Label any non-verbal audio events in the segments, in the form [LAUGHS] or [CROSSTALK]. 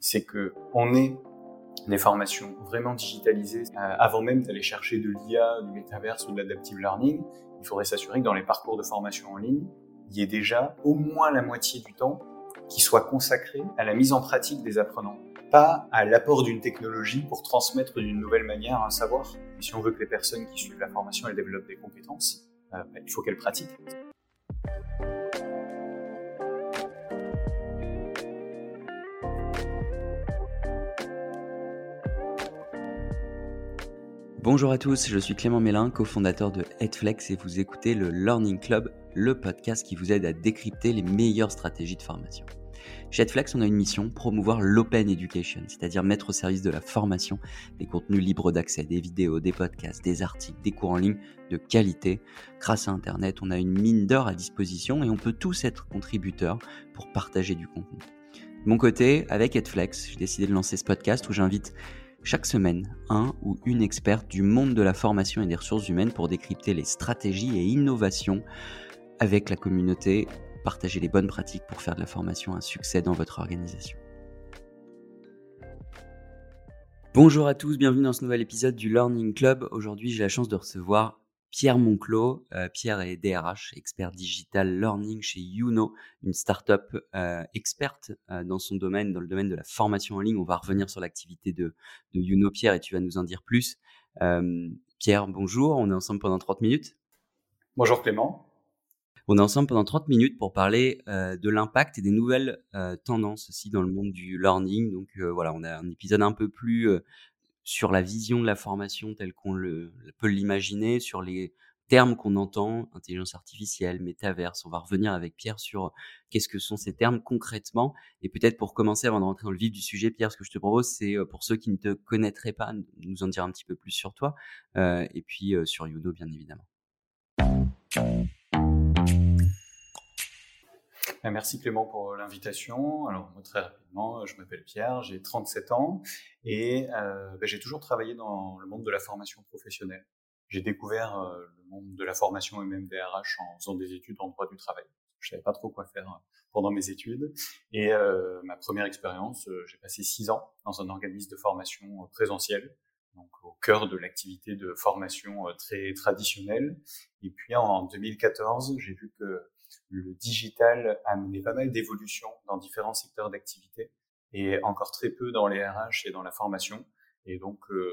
c'est que on ait des formations vraiment digitalisées euh, avant même d'aller chercher de l'IA, du métaverse ou de l'adaptive learning. Il faudrait s'assurer que dans les parcours de formation en ligne, il y ait déjà au moins la moitié du temps qui soit consacré à la mise en pratique des apprenants, pas à l'apport d'une technologie pour transmettre d'une nouvelle manière un savoir. Et si on veut que les personnes qui suivent la formation elles développent des compétences, euh, bah, il faut qu'elles pratiquent. Bonjour à tous, je suis Clément Mélin, cofondateur de Headflex et vous écoutez le Learning Club, le podcast qui vous aide à décrypter les meilleures stratégies de formation. Chez Headflex, on a une mission, promouvoir l'open education, c'est-à-dire mettre au service de la formation des contenus libres d'accès, des vidéos, des podcasts, des articles, des cours en ligne de qualité. Grâce à Internet, on a une mine d'or à disposition et on peut tous être contributeurs pour partager du contenu. De mon côté, avec Headflex, j'ai décidé de lancer ce podcast où j'invite chaque semaine, un ou une experte du monde de la formation et des ressources humaines pour décrypter les stratégies et innovations avec la communauté, partager les bonnes pratiques pour faire de la formation un succès dans votre organisation. Bonjour à tous, bienvenue dans ce nouvel épisode du Learning Club. Aujourd'hui, j'ai la chance de recevoir Pierre Monclos. Euh, Pierre est DRH, expert digital learning chez Youno, une startup euh, experte euh, dans son domaine, dans le domaine de la formation en ligne. On va revenir sur l'activité de, de Youno, Pierre, et tu vas nous en dire plus. Pierre, bonjour, on est ensemble pendant 30 minutes. Bonjour Clément. On est ensemble pendant 30 minutes pour parler de l'impact et des nouvelles tendances aussi dans le monde du learning. Donc voilà, on a un épisode un peu plus sur la vision de la formation telle qu'on peut l'imaginer, sur les termes qu'on entend, intelligence artificielle, métaverse. On va revenir avec Pierre sur qu'est-ce que sont ces termes concrètement. Et peut-être pour commencer, avant de rentrer dans le vif du sujet, Pierre, ce que je te propose, c'est pour ceux qui ne te connaîtraient pas, nous en dire un petit peu plus sur toi, et puis sur Yuno, bien évidemment. Ben, merci Clément pour l'invitation. Alors très rapidement, je m'appelle Pierre, j'ai 37 ans et euh, ben, j'ai toujours travaillé dans le monde de la formation professionnelle. J'ai découvert euh, le monde de la formation et même des RH en faisant des études en droit du travail. Je savais pas trop quoi faire euh, pendant mes études et euh, ma première expérience, euh, j'ai passé six ans dans un organisme de formation présentiel donc au cœur de l'activité de formation très traditionnelle. Et puis en 2014, j'ai vu que le digital a mené pas mal d'évolutions dans différents secteurs d'activité et encore très peu dans les RH et dans la formation. Et donc, euh,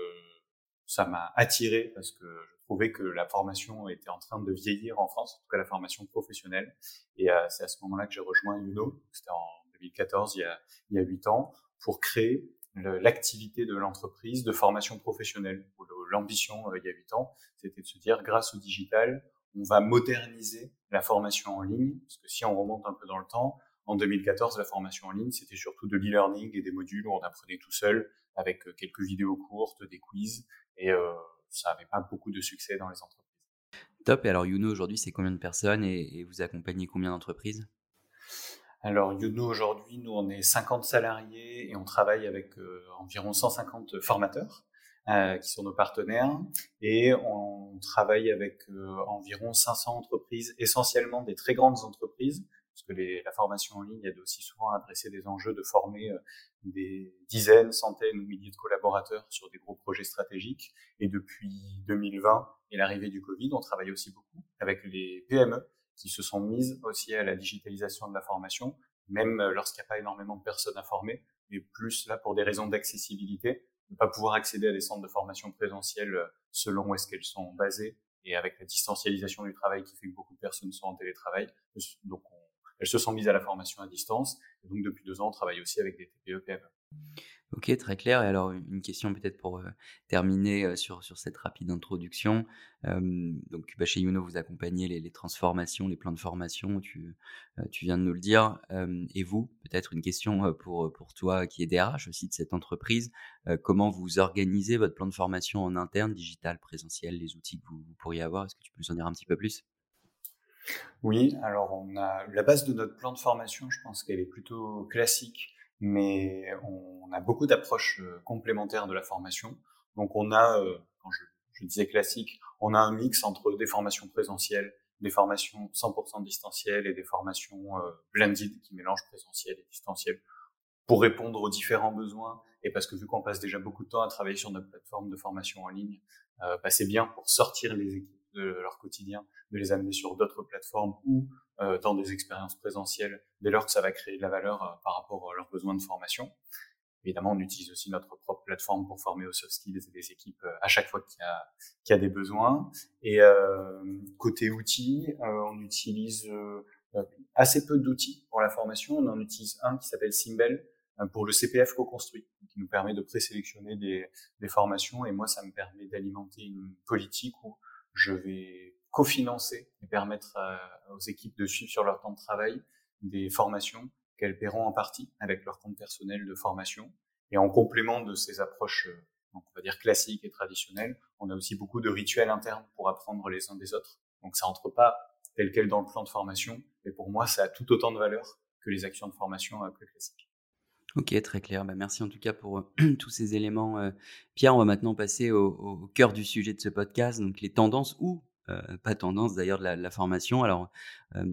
ça m'a attiré parce que je trouvais que la formation était en train de vieillir en France, en tout cas la formation professionnelle. Et euh, c'est à ce moment-là que j'ai rejoint UNO, c'était en 2014, il y a, il y a 8 ans, pour créer l'activité de l'entreprise de formation professionnelle. L'ambition, euh, il y a 8 ans, c'était de se dire, grâce au digital, on va moderniser la formation en ligne, parce que si on remonte un peu dans le temps, en 2014, la formation en ligne, c'était surtout de l'e-learning et des modules où on apprenait tout seul avec euh, quelques vidéos courtes, des quiz, et euh, ça n'avait pas beaucoup de succès dans les entreprises. Top, et alors Youno aujourd'hui, c'est combien de personnes et, vous accompagnez combien d'entreprises? Alors Youno aujourd'hui, nous on est 50 salariés et on travaille avec euh, environ 150 formateurs. Euh, qui sont nos partenaires. Et on travaille avec euh, environ 500 entreprises, essentiellement des très grandes entreprises, parce que les, la formation en ligne aide aussi souvent à adresser des enjeux de former euh, des dizaines, centaines ou milliers de collaborateurs sur des gros projets stratégiques. Et depuis 2020 et l'arrivée du Covid, on travaille aussi beaucoup avec les PME qui se sont mises aussi à la digitalisation de la formation, même lorsqu'il n'y a pas énormément de personnes à former, mais plus là pour des raisons d'accessibilité, ne pas pouvoir accéder à des centres de formation présentiels euh, selon où est-ce qu'elles sont basées et avec la distancialisation du travail qui fait que beaucoup de personnes sont en télétravail. Elles se sont mises à la formation à distance. Et donc, depuis deux ans, on travaille aussi avec des TPE, PME. Ok, très clair. Et alors, une question peut-être pour euh, terminer euh, sur, sur cette rapide introduction. donc, bah, chez Youno, vous accompagnez les, transformations, les plans de formation, tu, euh, tu viens de nous le dire. et vous, peut-être une question pour, pour toi qui est DRH aussi de cette entreprise. comment vous organisez votre plan de formation en interne, digital, présentiel, les outils que vous, vous pourriez avoir? Est-ce que tu peux nous en dire un petit peu plus? Oui, alors on a la base de notre plan de formation, je pense qu'elle est plutôt classique mais on a beaucoup d'approches euh, complémentaires de la formation. Donc on a, euh, quand je, disais classique, on a un mix entre des formations présentielles, des formations 100% distancielles et des formations euh, blended qui mélangent présentiel et distanciel. pour répondre aux différents besoins et parce que vu qu'on passe déjà beaucoup de temps à travailler sur notre plateforme de formation en ligne, euh, bah, c'est bien pour sortir les équipes de leur quotidien, de les amener sur d'autres plateformes ou euh, dans des expériences présentielles, dès lors que ça va créer de la valeur euh, par rapport à leurs besoins de formation. Évidemment, on utilise aussi notre propre plateforme pour former aux soft skills des équipes euh, à chaque fois qu'il y a, qu'il y a des besoins. Et euh, côté outils, on utilise assez peu d'outils pour la formation. On en utilise un qui s'appelle Simbel pour le CPF co-construit, qui nous permet de présélectionner des, des formations. Et moi, ça me permet d'alimenter une politique où je vais cofinancer et permettre aux équipes de suivre sur leur temps de travail des formations qu'elles paieront en partie avec leur compte personnel de formation. Et en complément de ces approches, euh, on va dire classiques et traditionnelles, on a aussi beaucoup de rituels internes pour apprendre les uns des autres. Donc ça entre pas tel quel dans le plan de formation, mais pour moi, ça a tout autant de valeur que les actions de formation euh, plus classiques. Ok, très clair. Bah, merci en tout cas pour [CLEARS THROAT] tous ces éléments. Pierre, on va maintenant passer au, cœur du sujet de ce podcast, donc les tendances ou pas tendance d'ailleurs de la, formation. Alors,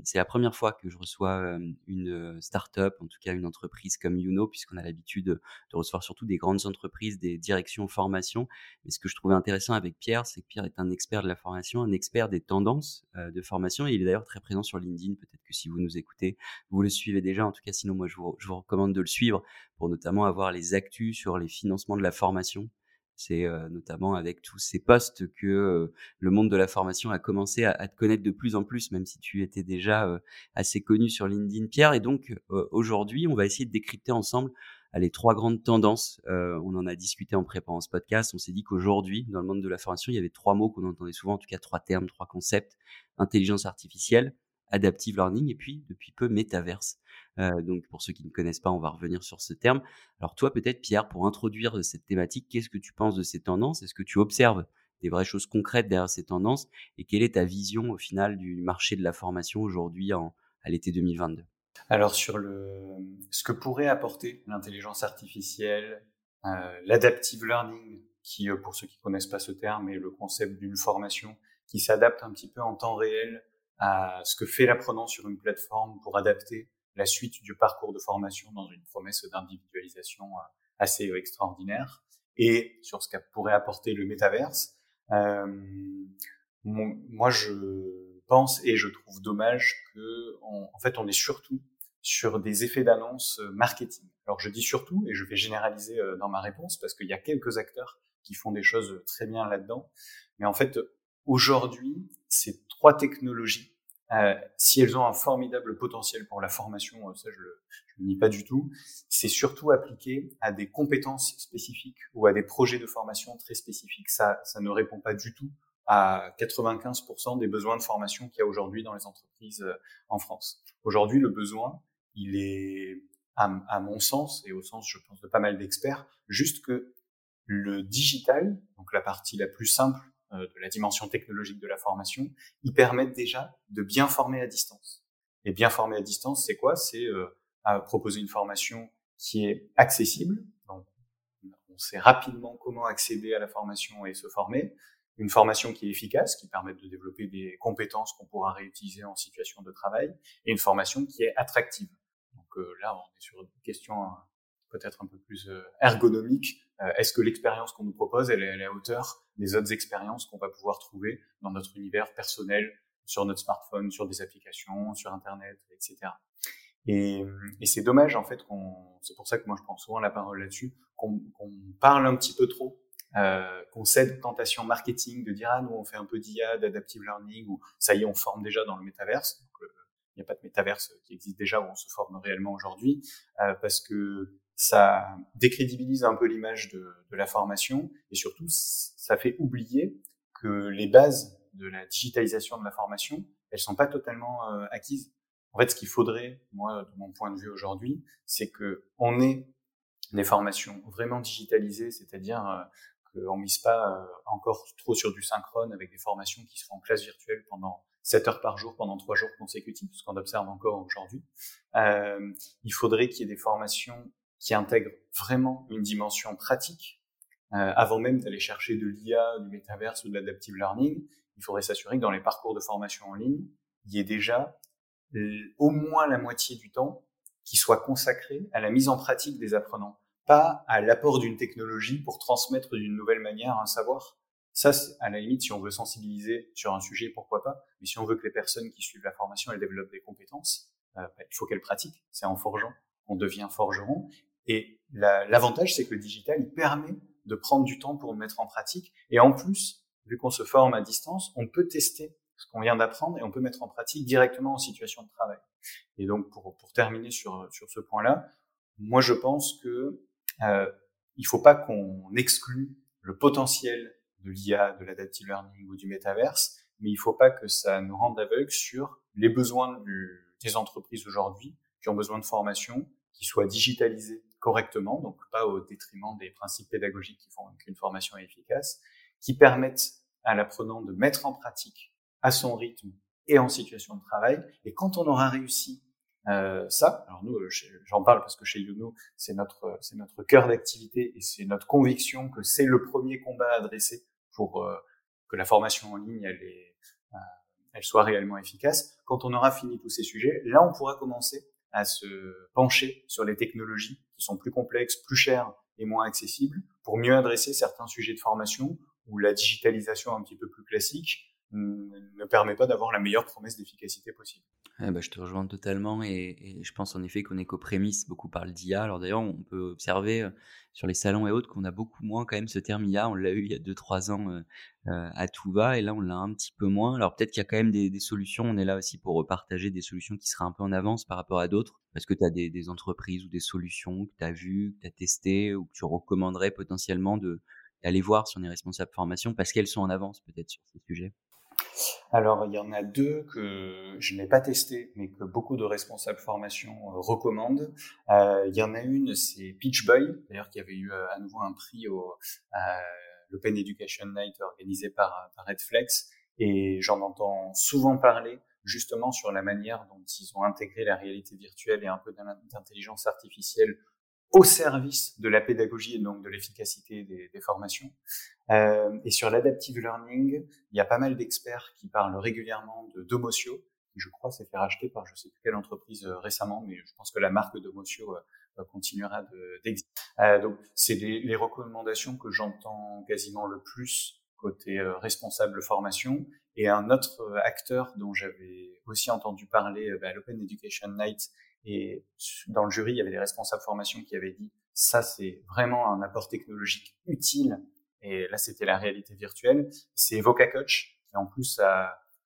c'est la première fois que je reçois une start-up, en tout cas une entreprise comme Youno, puisqu'on a l'habitude de, recevoir surtout des grandes entreprises, des directions formation. Mais ce que je trouvais intéressant avec Pierre, c'est que Pierre est un expert de la formation, un expert des tendances de formation, et il est d'ailleurs très présent sur LinkedIn. Peut-être que si vous nous écoutez, vous le suivez déjà. En tout cas, sinon, moi, je vous, je vous recommande de le suivre pour notamment avoir les actus sur les financements de la formation c'est notamment avec tous ces postes que le monde de la formation a commencé à, te connaître de plus en plus, même si tu étais déjà assez connu sur LinkedIn, Pierre. Et donc aujourd'hui, on va essayer de décrypter ensemble les trois grandes tendances. on en a discuté en préparant ce podcast. On s'est dit qu'aujourd'hui, dans le monde de la formation, il y avait trois mots qu'on entendait souvent, en tout cas trois termes, trois concepts intelligence artificielle, adaptive learning et puis depuis peu métaverse. Euh, donc pour ceux qui ne connaissent pas, on va revenir sur ce terme. Alors toi peut-être Pierre, pour introduire cette thématique, qu'est-ce que tu penses de ces tendances? Est-ce que tu observes des vraies choses concrètes derrière ces tendances? Et quelle est ta vision au final du marché de la formation aujourd'hui à l'été 2022 Alors sur le, ce que pourrait apporter l'intelligence artificielle, euh, l'adaptive learning, qui euh, pour ceux qui connaissent pas ce terme est le concept d'une formation qui s'adapte un petit peu en temps réel à ce que fait l'apprenant sur une plateforme pour adapter la suite du parcours de formation dans une promesse d'individualisation euh, assez euh, extraordinaire et sur ce qu'a pourrait apporter le métaverse. Euh, moi, je pense et je trouve dommage que, en fait, on est surtout sur des effets d'annonce euh, marketing. Alors, je dis surtout, et je vais généraliser dans ma réponse parce qu'il y a quelques acteurs qui font des choses très bien là-dedans. Mais en fait, aujourd'hui, ces trois technologies, euh, si elles ont un formidable potentiel pour la formation, euh, ça je le, le nie pas du tout, c'est surtout appliqué à des compétences spécifiques ou à des projets de formation très spécifiques. Ça, ça ne répond pas du tout à 95% des besoins de formation qu'il y a aujourd'hui dans les entreprises euh, en France. Aujourd'hui, le besoin, il est, à, à, mon sens, et au sens, je pense, de pas mal d'experts, juste que le digital, donc la partie la plus simple de la dimension technologique de la formation, ils permettent déjà de bien former à distance. Et bien former à distance, c'est quoi? C'est euh, proposer une formation qui est accessible. Donc, on sait rapidement comment accéder à la formation et se former. Une formation qui est efficace, qui permet de développer des compétences qu'on pourra réutiliser en situation de travail, et une formation qui est attractive. Donc euh, là, on est sur une question peut-être un peu plus euh, ergonomique. Euh, est-ce que l'expérience qu'on nous propose, elle est à la hauteur des autres expériences qu'on va pouvoir trouver dans notre univers personnel, sur notre smartphone, sur des applications, sur Internet, etc. Et, et c'est dommage en fait qu'on, c'est pour ça que moi je prends souvent la parole là-dessus, qu'on parle un petit peu trop, euh, qu'on cède tentation marketing de dire ah nous on fait un peu d'IA, d'adaptive learning ou ça y est on forme déjà dans le métaverse. Donc, il n'y a pas de métaverse qui existe déjà où on se forme réellement aujourd'hui, euh, parce que ça décrédibilise un peu l'image de, de, la formation et surtout ça fait oublier que les bases de la digitalisation de la formation, elles sont pas totalement euh, acquises. En fait, ce qu'il faudrait, moi, de mon point de vue aujourd'hui, c'est que on ait des formations vraiment digitalisées, c'est-à-dire euh, qu'on mise pas euh, encore trop sur du synchrone avec des formations qui seront en classe virtuelle pendant 7 heures par jour pendant 3 jours consécutifs, ce qu'on observe encore aujourd'hui. Euh, il faudrait qu'il y ait des formations qui intègrent vraiment une dimension pratique. Euh, avant même d'aller chercher de l'IA, du métaverse ou de l'adaptive learning, il faudrait s'assurer que dans les parcours de formation en ligne, il y ait déjà au moins la moitié du temps qui soit consacré à la mise en pratique des apprenants, pas à l'apport d'une technologie pour transmettre d'une nouvelle manière un savoir. Ça, à la limite, si on veut sensibiliser sur un sujet, pourquoi pas. Mais si on veut que les personnes qui suivent la formation, elles développent des compétences, euh, bah, il faut qu'elles pratiquent. C'est en forgeant qu'on devient forgeron. Et l'avantage, c'est que le digital, il permet de prendre du temps pour mettre en pratique. Et en plus, vu qu'on se forme à distance, on peut tester ce qu'on vient d'apprendre et on peut mettre en pratique directement en situation de travail. Et donc, pour, pour terminer sur, sur ce point-là, moi, je pense que euh, il faut pas qu'on exclue le potentiel de l'IA, de l'adaptive learning ou du métaverse, mais il faut pas que ça nous rende aveugles sur les besoins du, des entreprises aujourd'hui qui ont besoin de formation, qui soient digitalisées correctement, donc pas au détriment des principes pédagogiques qui font qu'une formation est efficace, qui permettent à l'apprenant de mettre en pratique à son rythme et en situation de travail. Et quand on aura réussi euh, ça, alors nous, j'en parle parce que chez Youno, c'est notre c'est notre cœur d'activité et c'est notre conviction que c'est le premier combat à adresser pour euh, que la formation en ligne elle, est, euh, elle soit réellement efficace. Quand on aura fini tous ces sujets, là, on pourra commencer à se pencher sur les technologies qui sont plus complexes, plus chères et moins accessibles pour mieux adresser certains sujets de formation où la digitalisation un petit peu plus classique ne permet pas d'avoir la meilleure promesse d'efficacité possible. bah, je te rejoins totalement et, je pense en effet qu'on est qu'aux prémices, beaucoup parlent d'IA. Alors d'ailleurs, on peut observer euh, sur les salons et autres qu'on a beaucoup moins quand même ce terme IA. On l'a eu il y a 2-3 ans euh, euh, à tout va et là on l'a un petit peu moins. Alors peut-être qu'il y a quand même des, solutions. On est là aussi pour repartager des solutions qui seraient un peu en avance par rapport à d'autres. Parce que tu as des, entreprises ou des solutions que tu as vues, que tu as testées ou que tu recommanderais potentiellement d'aller voir si on est responsable formation parce qu'elles sont en avance peut-être sur ces sujets alors, il y en a deux que je n'ai pas testé, mais que beaucoup de responsables formation euh, recommandent. Euh, il y en a une, c'est Pitch Boy, d'ailleurs, qui avait eu euh, à nouveau un prix au l'Open Education Night organisé par, par Redflex. Et j'en entends souvent parler justement sur la manière dont ils ont intégré la réalité virtuelle et un peu d'intelligence artificielle au service de la pédagogie et donc de l'efficacité des, des, formations. Euh, et sur l'adaptive learning, il y a pas mal d'experts qui parlent régulièrement de Domotio, qui je crois s'est fait racheter par je sais plus quelle entreprise euh, récemment, mais je pense que la marque Domotio euh, continuera d'exister. Euh, donc c'est les recommandations que j'entends quasiment le plus côté euh, responsable formation. Et un autre acteur dont j'avais aussi entendu parler bah, à l'Open Education Night et dans le jury, il y avait des responsables formation qui avaient dit ça, c'est vraiment un apport technologique utile. Et là, c'était la réalité virtuelle. C'est Evoca Coach qui, en plus,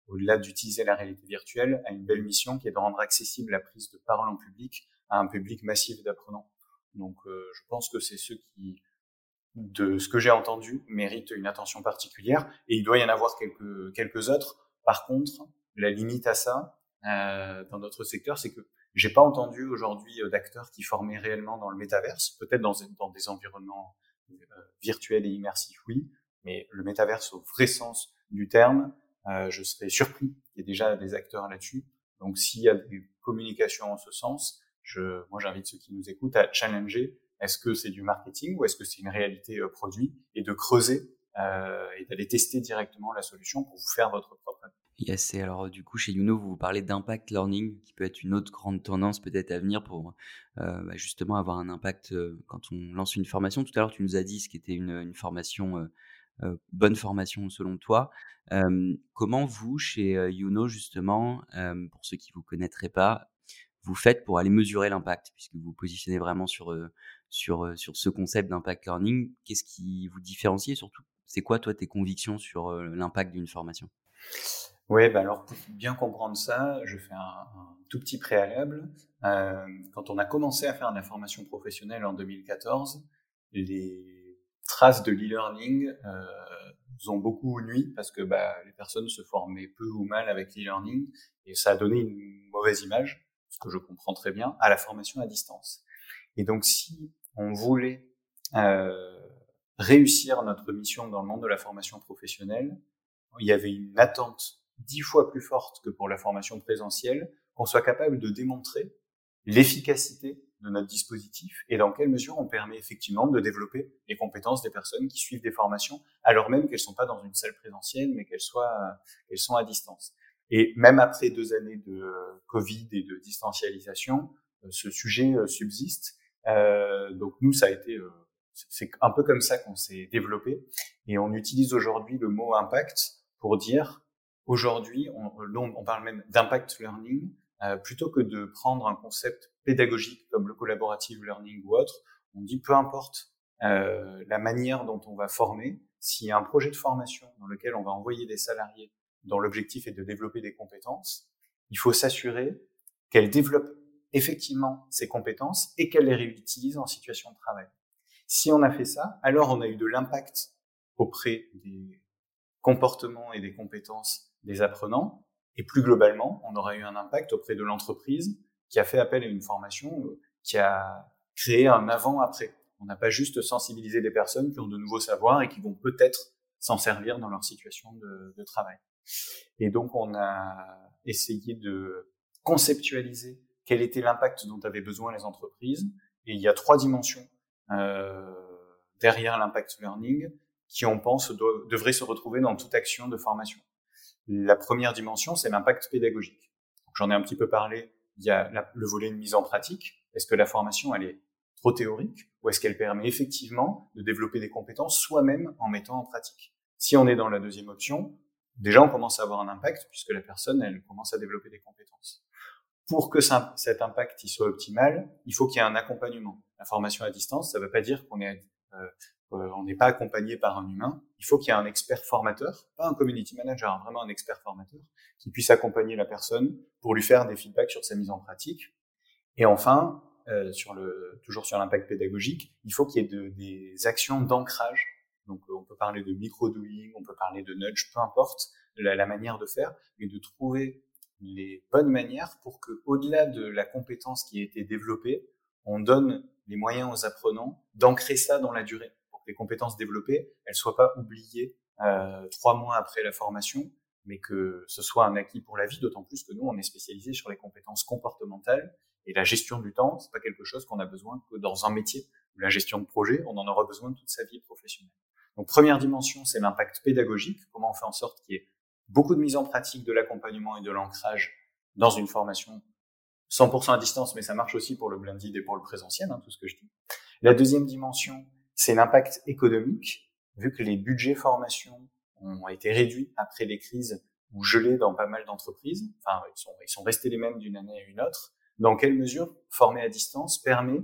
au-delà d'utiliser la réalité virtuelle, a une belle mission qui est de rendre accessible la prise de parole en public à un public massif d'apprenants. Donc, euh, je pense que c'est ceux qui, de ce que j'ai entendu, méritent une attention particulière. Et il doit y en avoir quelques, quelques autres. Par contre, la limite à ça, euh, dans notre secteur, c'est que j'ai pas entendu aujourd'hui euh, d'acteurs qui formaient réellement dans le métaverse, peut-être dans, des environnements euh, virtuels et immersifs, oui, mais le métaverse au vrai sens du terme, euh, je serais surpris qu'il y ait déjà des acteurs là-dessus. Donc s'il y a des communications en ce sens, je, moi j'invite ceux qui nous écoutent à challenger est-ce que c'est du marketing ou est-ce que c'est une réalité produit et de creuser euh, et d'aller tester directement la solution pour vous faire votre propre Yes, et alors du coup, chez Youno, vous parlez d'impact learning, qui peut être une autre grande tendance peut-être à venir pour euh, bah, justement avoir un impact euh, quand on lance une formation. Tout à l'heure, tu nous as dit ce qui était une, formation, euh, bonne formation selon toi. comment vous, chez Youno, justement, pour ceux qui vous connaîtraient pas, vous faites pour aller mesurer l'impact, puisque vous vous positionnez vraiment sur, sur, sur ce concept d'impact learning Qu'est-ce qui vous différencie et surtout, c'est quoi toi tes convictions sur l'impact d'une formation? Oui, bah alors pour bien comprendre ça, je fais un, tout petit préalable. Euh, quand on a commencé à faire de la formation professionnelle en 2014, les traces de l'e-learning euh, ont beaucoup nuit parce que bah, les personnes se formaient peu ou mal avec l'e-learning et ça a donné une mauvaise image, ce que je comprends très bien, à la formation à distance. Et donc si on voulait euh, réussir notre mission dans le monde de la formation professionnelle, il y avait une attente dix fois plus forte que pour la formation présentielle, qu'on soit capable de démontrer l'efficacité de notre dispositif et dans quelle mesure on permet effectivement de développer les compétences des personnes qui suivent des formations, alors même qu'elles sont pas dans une salle présentielle, mais qu'elles soient, qu'elles sont à distance. Et même après deux années de Covid et de distancialisation, ce sujet subsiste. donc nous, ça a été, c'est un peu comme ça qu'on s'est développé, et on utilise aujourd'hui le mot impact pour dire aujourd'hui, on, on parle même d'impact learning, plutôt que de prendre un concept pédagogique comme le collaborative learning ou autre, on dit peu importe euh, la manière dont on va former, s'il y a un projet de formation dans lequel on va envoyer des salariés dont l'objectif est de développer des compétences, il faut s'assurer qu'elles développent effectivement ces compétences et qu'elles les réutilisent en situation de travail. Si on a fait ça, alors on a eu de l'impact auprès des comportements et des compétences des apprenants, et plus globalement, on aura eu un impact auprès de l'entreprise qui a fait appel à une formation euh, qui a créé un avant-après. On n'a pas juste sensibilisé des personnes qui ont de nouveaux savoirs et qui vont peut-être s'en servir dans leur situation de, de, travail. Et donc, on a essayé de conceptualiser quel était l'impact dont avaient besoin les entreprises. Et il y a trois dimensions euh, derrière l'impact learning qui, on pense, devraient se retrouver dans toute action de formation. La première dimension, c'est l'impact pédagogique. J'en ai un petit peu parlé. Il y a le volet de mise en pratique. Est-ce que la formation, elle est trop théorique ou est-ce qu'elle permet effectivement de développer des compétences soi-même en mettant en pratique? Si on est dans la deuxième option, déjà on commence à avoir un impact puisque la personne, elle commence à développer des compétences. Pour que cet impact il soit optimal, il faut qu'il y ait un accompagnement. La formation à distance, ça ne veut pas dire qu'on est euh, euh, on n'est pas accompagné par un humain. Il faut qu'il y ait un expert formateur, pas un community manager, hein, vraiment un expert formateur, qui puisse accompagner la personne pour lui faire des feedbacks sur sa mise en pratique. Et enfin, euh, sur le, toujours sur l'impact pédagogique, il faut qu'il y ait de, des actions d'ancrage. Donc, on peut parler de micro-doing, on peut parler de nudge, peu importe la, la, manière de faire, mais de trouver les bonnes manières pour que, au-delà de la compétence qui a été développée, on donne les moyens aux apprenants d'ancrer ça dans la durée, les compétences développées, elles soient pas oubliées euh, trois mois après la formation, mais que ce soit un acquis pour la vie, d'autant plus que nous, on est spécialisé sur les compétences comportementales et la gestion du temps, c'est pas quelque chose qu'on a besoin que dans un métier. La gestion de projet, on en aura besoin toute sa vie professionnelle. Donc première dimension, c'est l'impact pédagogique. Comment on fait en sorte qu'il y ait beaucoup de mise en pratique de l'accompagnement et de l'ancrage dans une formation 100% à distance, mais ça marche aussi pour le blended et pour le présentiel, hein, tout ce que je dis. La deuxième dimension, c'est l'impact économique. Vu que les budgets formation ont été réduits après les crises ou gelés dans pas mal d'entreprises, enfin ils sont, ils sont restés les mêmes d'une année à une autre, dans quelle mesure former à distance permet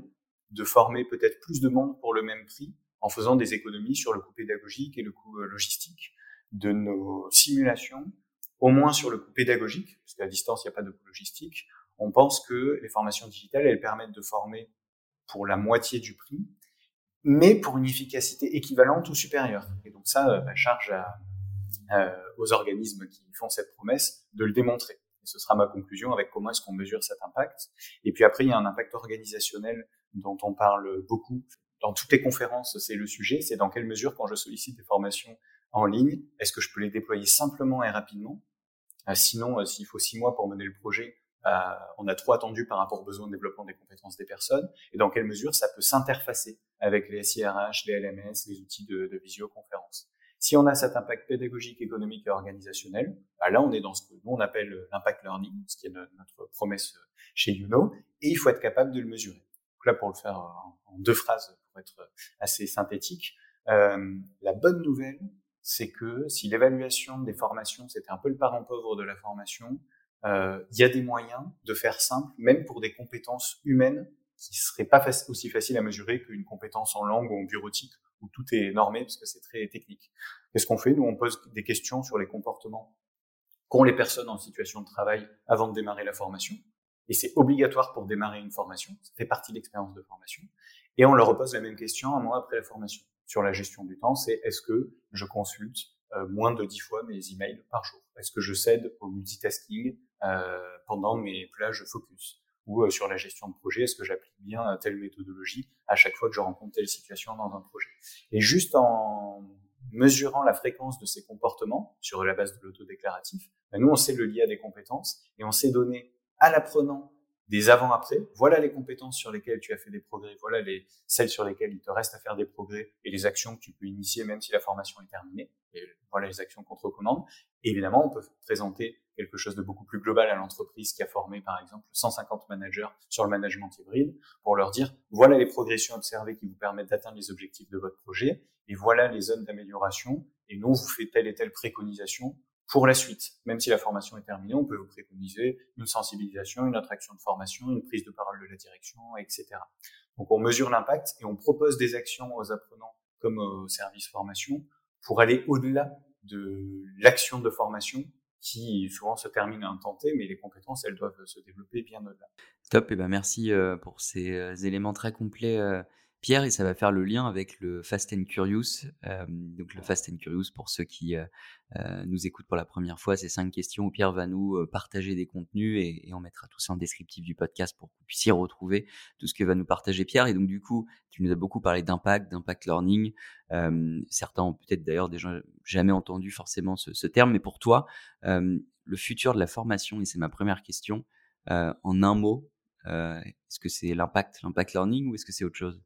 de former peut-être plus de monde pour le même prix en faisant des économies sur le coût pédagogique et le coût euh, logistique de nos simulations, au moins sur le coût pédagogique, parce qu'à distance, il n'y a pas de coût logistique. On pense que les formations digitales, elles permettent de former pour la moitié du prix, mais pour une efficacité équivalente ou supérieure. Et donc ça, bah, charge à, euh, aux organismes qui font cette promesse de le démontrer. Ce sera ma conclusion avec comment est-ce qu'on mesure cet impact. Et puis après, il y a un impact organisationnel dont on parle beaucoup. Dans toutes les conférences, c'est le sujet. C'est dans quelle mesure, quand je sollicite des formations en ligne, est-ce que je peux les déployer simplement et rapidement? Euh, Sinon, euh, s'il faut six mois pour mener le projet, on a trop attendu par rapport aux besoins de développement des compétences des personnes. Et dans quelle mesure ça peut s'interfacer avec les SIRH, les LMS, les outils de, visioconférence. Si on a cet impact pédagogique, économique et organisationnel, bah là, on est dans ce que nous, on appelle l'impact learning, ce qui est notre promesse chez YouKnow, et il faut être capable de le mesurer. Donc là, pour le faire en deux phrases, pour être assez synthétique, euh, la bonne nouvelle, c'est que si l'évaluation des formations, c'était un peu le parent pauvre de la formation, euh, il y a des moyens de faire simple, même pour des compétences humaines qui seraient pas aussi faciles à mesurer qu'une compétence en langue ou en bureautique où tout est normé parce que c'est très technique. Qu'est-ce qu'on fait? Nous, on pose des questions sur les comportements qu'ont les personnes en situation de travail avant de démarrer la formation. Et c'est obligatoire pour démarrer une formation. Ça fait partie de l'expérience de formation. Et on leur repose la même question un mois après la formation. Sur la gestion du temps, c'est est-ce que je consulte euh, moins de dix fois mes emails par jour? Est-ce que je cède au multitasking euh, pendant mes plages focus ou euh, sur la gestion de projet, est-ce que j'applique bien telle méthodologie à chaque fois que je rencontre telle situation dans un projet? Et juste en mesurant la fréquence de ces comportements sur la base de l'autodéclaratif, ben nous, on sait le lier à des compétences et on sait donner à l'apprenant des avant-après. Voilà les compétences sur lesquelles tu as fait des progrès. Voilà les, celles sur lesquelles il te reste à faire des progrès et les actions que tu peux initier même si la formation est terminée. Et voilà les actions qu'on te recommande. Évidemment, on peut présenter quelque chose de beaucoup plus global à l'entreprise qui a formé par exemple 150 managers sur le management hybride pour leur dire voilà les progressions observées qui vous permettent d'atteindre les objectifs de votre projet et voilà les zones d'amélioration et nous on vous fait telle et telle préconisation pour la suite. Même si la formation est terminée, on peut vous préconiser une sensibilisation, une attraction de formation, une prise de parole de la direction, etc. Donc on mesure l'impact et on propose des actions aux apprenants comme au service formation pour aller au-delà de l'action de formation qui souvent se termine à un temps mais les compétences, elles doivent se développer bien au-delà. Top, et ben merci euh, pour ces euh, éléments très complets euh, Pierre, et ça va faire le lien avec le Fast and Curious. Euh, donc le Fast and Curious, pour ceux qui euh, euh, nous écoutent pour la première fois, c'est cinq questions où Pierre va nous partager des contenus et, on mettra tout ça en descriptif du podcast pour que vous puissiez retrouver tout ce que va nous partager Pierre. Et donc du coup, tu nous as beaucoup parlé d'impact, d'impact learning. certains ont peut-être d'ailleurs déjà jamais entendu forcément ce, ce terme, mais pour toi, le futur de la formation, et c'est ma première question, en un mot, est-ce que c'est l'impact, l'impact learning ou est-ce que c'est autre chose?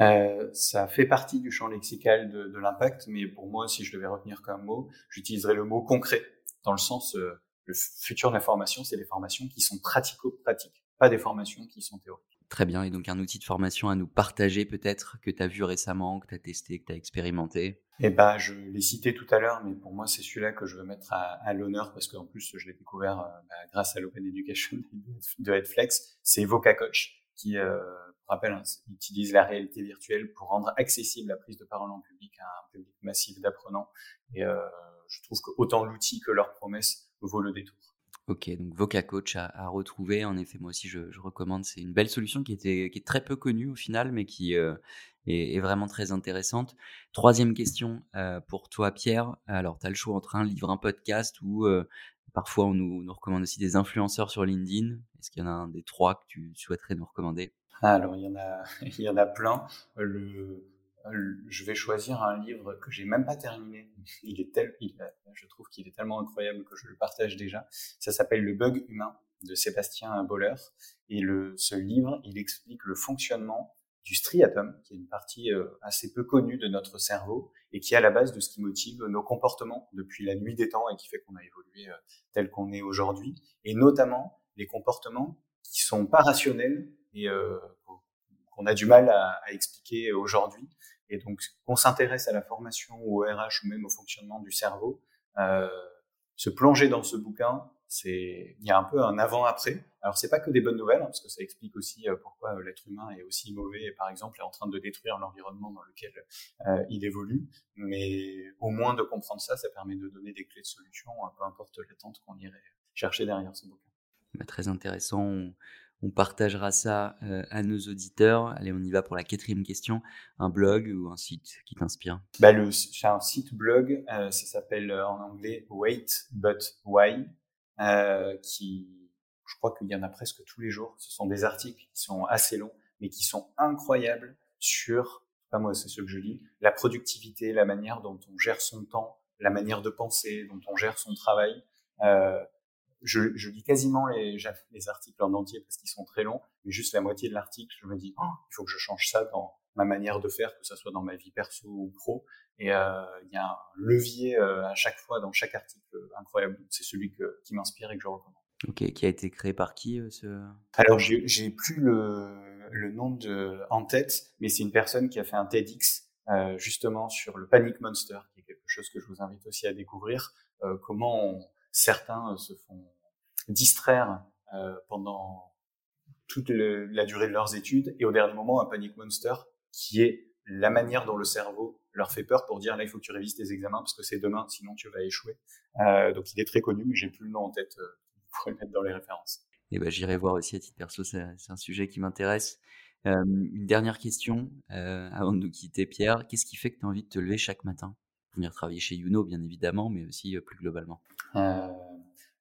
Euh, ça fait partie du champ lexical de, l'impact, mais pour moi, si je devais retenir qu'un mot, j'utiliserais le mot concret, dans le sens, euh, le futur de la formation, c'est des formations qui sont pratico-pratiques, pas des formations qui sont théoriques. Très bien, et donc un outil de formation à nous partager peut-être que tu as vu récemment, que tu as testé, que tu as expérimenté? Eh ben, je l'ai cité tout à l'heure, mais pour moi, c'est celui-là que je veux mettre à, à l'honneur parce qu'en plus, je l'ai découvert euh, bah, grâce à l'Open Education [LAUGHS] de Headflex. C'est Voca Coach qui, euh, rappelle, hein, utilise la réalité virtuelle pour rendre accessible la prise de parole en public à un public massif d'apprenants. Et euh, je trouve que autant l'outil que leur promesse vaut le détour. Ok, donc Voca Coach à, retrouver. En effet, moi aussi, je, recommande. C'est une belle solution qui, était, qui est très peu connue au final, mais qui euh, est, vraiment très intéressante. Troisième question euh, pour toi, Pierre. Alors, tu as le choix entre un livre, un podcast ou euh, parfois on nous, nous, recommande aussi des influenceurs sur LinkedIn. Est-ce qu'il y en a un des trois que tu souhaiterais nous recommander? Alors, il y en a, [LAUGHS] il y en a plein. Le je vais choisir un livre que j'ai même pas terminé. [LAUGHS] Il est tel, je trouve qu'il est tellement incroyable que je le partage déjà. Ça s'appelle Le bug humain de Sébastien Boller. Et le, ce livre, il explique le fonctionnement du striatum, qui est une partie euh, assez peu connue de notre cerveau et qui est à la base de ce qui motive nos comportements depuis la nuit des temps et qui fait qu'on a évolué euh, tel qu'on est aujourd'hui. Et notamment les comportements qui sont pas rationnels et euh, qu'on a du mal à, expliquer aujourd'hui et donc, qu'on s'intéresse à la formation ou au RH ou même au fonctionnement du cerveau, euh, se plonger dans ce bouquin, c'est il y a un peu un avant-après. Alors c'est pas que des bonnes nouvelles, hein, parce que ça explique aussi euh, pourquoi euh, l'être humain est aussi mauvais et par exemple est en train de détruire l'environnement dans lequel il évolue. Mais au moins de comprendre ça, ça permet de donner des clés de solution, peu importe l'attente qu'on irait chercher derrière ce bouquin. Bah, très intéressant on partagera ça euh, à nos auditeurs. Allez, on y va pour la quatrième question. Un blog ou un site qui t'inspire? Bah, J'ai un site blog, euh, ça s'appelle euh, en anglais Wait But Why, qui, je crois qu'il y en a presque tous les jours. Ce sont des articles qui sont assez longs, mais qui sont incroyables sur, pas moi, c'est ce que je lis, la productivité, la manière dont on gère son temps, la manière de penser, dont on gère son travail. Euh, je, je, lis quasiment les, les articles en entier parce qu'ils sont très longs, mais juste la moitié de l'article, je me dis, oh, il faut que je change ça dans ma manière de faire, que ça soit dans ma vie perso ou pro. Et euh, il y a un levier euh, à chaque fois dans chaque article incroyable. C'est celui que, qui m'inspire et que je recommande. Ok, qui a été créé par qui euh, ce Alors j'ai plus le, le nom de en tête, mais c'est une personne qui a fait un TEDx euh, justement sur le Panic Monster, qui est quelque chose que je vous invite aussi à découvrir. Euh, comment on, certains euh, se font distraire euh, pendant toute la durée de leurs études et au dernier moment un panic monster qui est la manière dont le cerveau leur fait peur pour dire là il faut que tu révises tes examens parce que c'est demain sinon tu vas échouer. Euh, donc il est très connu mais j'ai plus le nom en tête [LAUGHS] pour le mettre dans les références. Et eh ben j'irai voir aussi à titre perso c'est un sujet qui m'intéresse. une dernière question avant de nous quitter Pierre, qu'est-ce qui fait que tu as envie de te lever chaque matin? Venir travailler chez Youno, bien évidemment, mais aussi euh, plus globalement euh,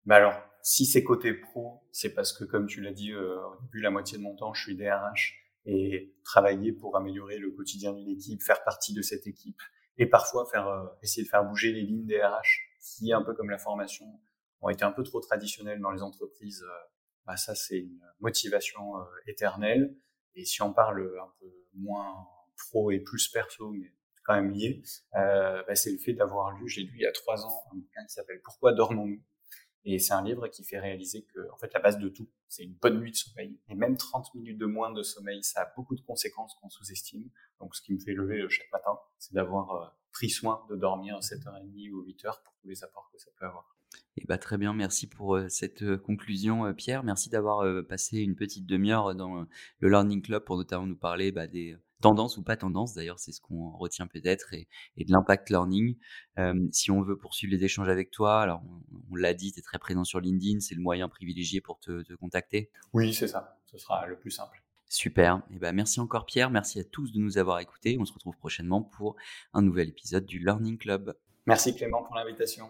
alors, si c'est côté pro, c'est parce que, comme tu l'as dit euh, au début, la moitié de mon temps, je suis DRH et travailler pour améliorer le quotidien d'une équipe, faire partie de cette équipe et parfois faire euh, essayer de faire bouger les lignes DRH qui, un peu comme la formation, ont été un peu trop traditionnelles dans les entreprises. bah ça, c'est une motivation éternelle. Et si on parle un peu moins pro et plus perso, mais quand même. Euh, bah, c'est le fait d'avoir lu, j'ai lu il y a trois ans un bouquin qui s'appelle Pourquoi dormons-nous? Et c'est un livre qui fait réaliser que, en fait, la base de tout, c'est une bonne nuit de sommeil. Et même 30 minutes de moins de sommeil, ça a beaucoup de conséquences qu'on sous-estime. Donc, ce qui me fait lever chaque matin, c'est d'avoir pris soin de dormir 7h30 ou 8h pour tous les apports que ça peut avoir. Et bah, très bien, merci pour cette conclusion, Pierre. Merci d'avoir passé une petite demi-heure dans le Learning Club pour notamment nous parler bah, des tendances ou pas tendances, d'ailleurs, c'est ce qu'on retient peut-être, et, de l'impact learning. si on veut poursuivre les échanges avec toi, alors on, l'a dit, tu es très présent sur LinkedIn, c'est le moyen privilégié pour te, te contacter. Oui, c'est ça, ce sera le plus simple. Super. Et ben merci encore Pierre, merci à tous de nous avoir écoutés. On se retrouve prochainement pour un nouvel épisode du Learning Club. Merci Clément pour l'invitation.